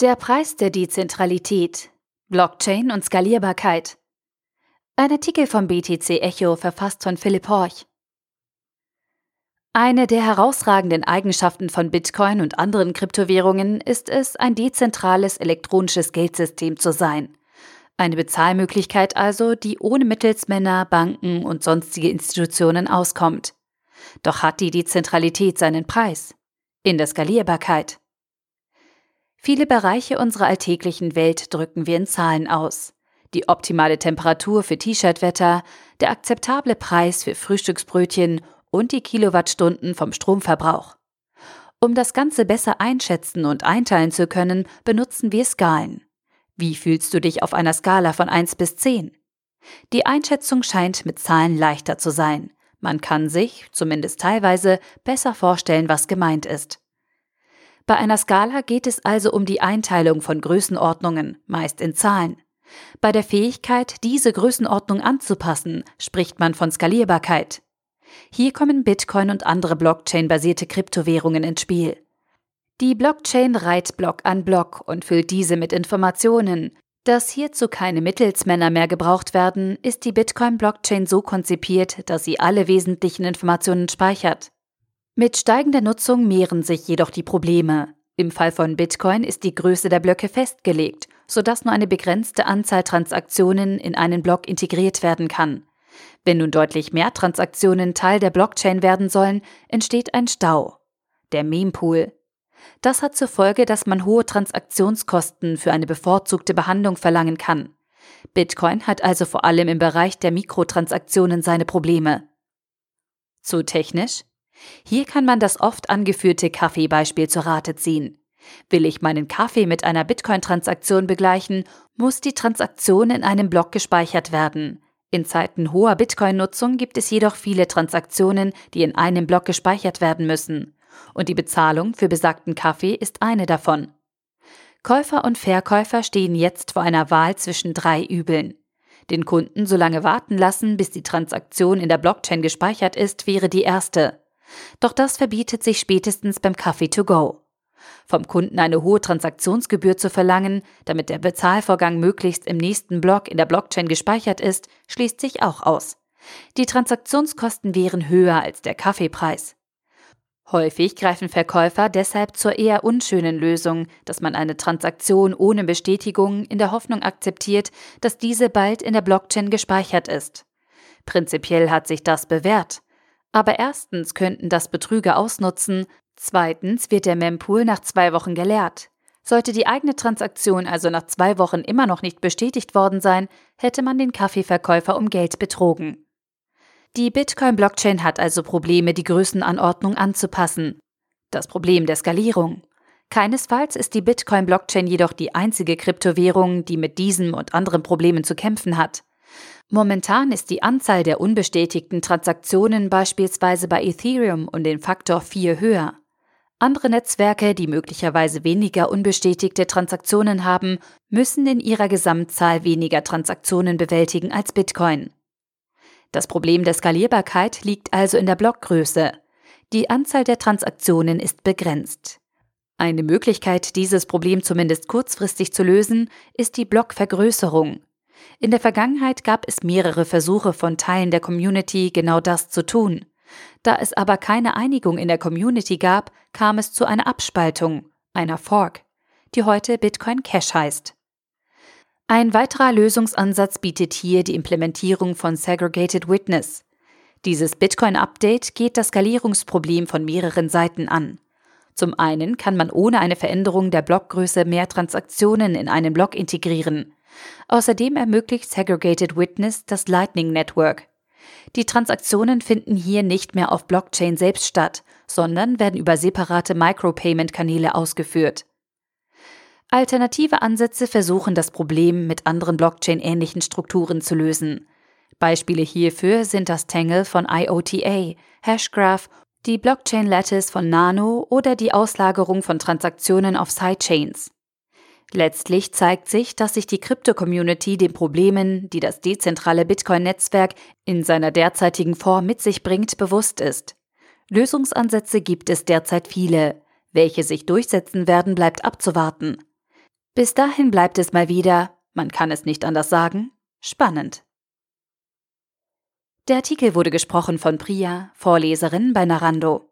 Der Preis der Dezentralität, Blockchain und Skalierbarkeit. Ein Artikel vom BTC Echo verfasst von Philipp Horch. Eine der herausragenden Eigenschaften von Bitcoin und anderen Kryptowährungen ist es, ein dezentrales elektronisches Geldsystem zu sein. Eine Bezahlmöglichkeit also, die ohne Mittelsmänner, Banken und sonstige Institutionen auskommt. Doch hat die Dezentralität seinen Preis? In der Skalierbarkeit. Viele Bereiche unserer alltäglichen Welt drücken wir in Zahlen aus. Die optimale Temperatur für T-Shirt-Wetter, der akzeptable Preis für Frühstücksbrötchen und die Kilowattstunden vom Stromverbrauch. Um das Ganze besser einschätzen und einteilen zu können, benutzen wir Skalen. Wie fühlst du dich auf einer Skala von 1 bis 10? Die Einschätzung scheint mit Zahlen leichter zu sein. Man kann sich, zumindest teilweise, besser vorstellen, was gemeint ist. Bei einer Skala geht es also um die Einteilung von Größenordnungen, meist in Zahlen. Bei der Fähigkeit, diese Größenordnung anzupassen, spricht man von Skalierbarkeit. Hier kommen Bitcoin und andere Blockchain-basierte Kryptowährungen ins Spiel. Die Blockchain reiht Block an Block und füllt diese mit Informationen. Dass hierzu keine Mittelsmänner mehr gebraucht werden, ist die Bitcoin-Blockchain so konzipiert, dass sie alle wesentlichen Informationen speichert. Mit steigender Nutzung mehren sich jedoch die Probleme. Im Fall von Bitcoin ist die Größe der Blöcke festgelegt, sodass nur eine begrenzte Anzahl Transaktionen in einen Block integriert werden kann. Wenn nun deutlich mehr Transaktionen Teil der Blockchain werden sollen, entsteht ein Stau. Der Mempool. Das hat zur Folge, dass man hohe Transaktionskosten für eine bevorzugte Behandlung verlangen kann. Bitcoin hat also vor allem im Bereich der Mikrotransaktionen seine Probleme. Zu technisch? Hier kann man das oft angeführte Kaffeebeispiel zur Rate ziehen. Will ich meinen Kaffee mit einer Bitcoin-Transaktion begleichen, muss die Transaktion in einem Block gespeichert werden. In Zeiten hoher Bitcoin-Nutzung gibt es jedoch viele Transaktionen, die in einem Block gespeichert werden müssen. Und die Bezahlung für besagten Kaffee ist eine davon. Käufer und Verkäufer stehen jetzt vor einer Wahl zwischen drei Übeln. Den Kunden so lange warten lassen, bis die Transaktion in der Blockchain gespeichert ist, wäre die erste. Doch das verbietet sich spätestens beim Kaffee to go. Vom Kunden eine hohe Transaktionsgebühr zu verlangen, damit der Bezahlvorgang möglichst im nächsten Block in der Blockchain gespeichert ist, schließt sich auch aus. Die Transaktionskosten wären höher als der Kaffeepreis. Häufig greifen Verkäufer deshalb zur eher unschönen Lösung, dass man eine Transaktion ohne Bestätigung in der Hoffnung akzeptiert, dass diese bald in der Blockchain gespeichert ist. Prinzipiell hat sich das bewährt. Aber erstens könnten das Betrüger ausnutzen, zweitens wird der Mempool nach zwei Wochen geleert. Sollte die eigene Transaktion also nach zwei Wochen immer noch nicht bestätigt worden sein, hätte man den Kaffeeverkäufer um Geld betrogen. Die Bitcoin-Blockchain hat also Probleme, die Größenanordnung anzupassen. Das Problem der Skalierung. Keinesfalls ist die Bitcoin-Blockchain jedoch die einzige Kryptowährung, die mit diesem und anderen Problemen zu kämpfen hat. Momentan ist die Anzahl der unbestätigten Transaktionen beispielsweise bei Ethereum um den Faktor 4 höher. Andere Netzwerke, die möglicherweise weniger unbestätigte Transaktionen haben, müssen in ihrer Gesamtzahl weniger Transaktionen bewältigen als Bitcoin. Das Problem der Skalierbarkeit liegt also in der Blockgröße. Die Anzahl der Transaktionen ist begrenzt. Eine Möglichkeit, dieses Problem zumindest kurzfristig zu lösen, ist die Blockvergrößerung. In der Vergangenheit gab es mehrere Versuche von Teilen der Community, genau das zu tun. Da es aber keine Einigung in der Community gab, kam es zu einer Abspaltung, einer Fork, die heute Bitcoin Cash heißt. Ein weiterer Lösungsansatz bietet hier die Implementierung von Segregated Witness. Dieses Bitcoin-Update geht das Skalierungsproblem von mehreren Seiten an. Zum einen kann man ohne eine Veränderung der Blockgröße mehr Transaktionen in einen Block integrieren. Außerdem ermöglicht Segregated Witness das Lightning Network. Die Transaktionen finden hier nicht mehr auf Blockchain selbst statt, sondern werden über separate Micropayment-Kanäle ausgeführt. Alternative Ansätze versuchen das Problem mit anderen Blockchain-ähnlichen Strukturen zu lösen. Beispiele hierfür sind das Tangle von IOTA, Hashgraph, die Blockchain Lattice von Nano oder die Auslagerung von Transaktionen auf Sidechains. Letztlich zeigt sich, dass sich die Krypto-Community den Problemen, die das dezentrale Bitcoin-Netzwerk in seiner derzeitigen Form mit sich bringt, bewusst ist. Lösungsansätze gibt es derzeit viele. Welche sich durchsetzen werden, bleibt abzuwarten. Bis dahin bleibt es mal wieder, man kann es nicht anders sagen, spannend. Der Artikel wurde gesprochen von Priya, Vorleserin bei Narando.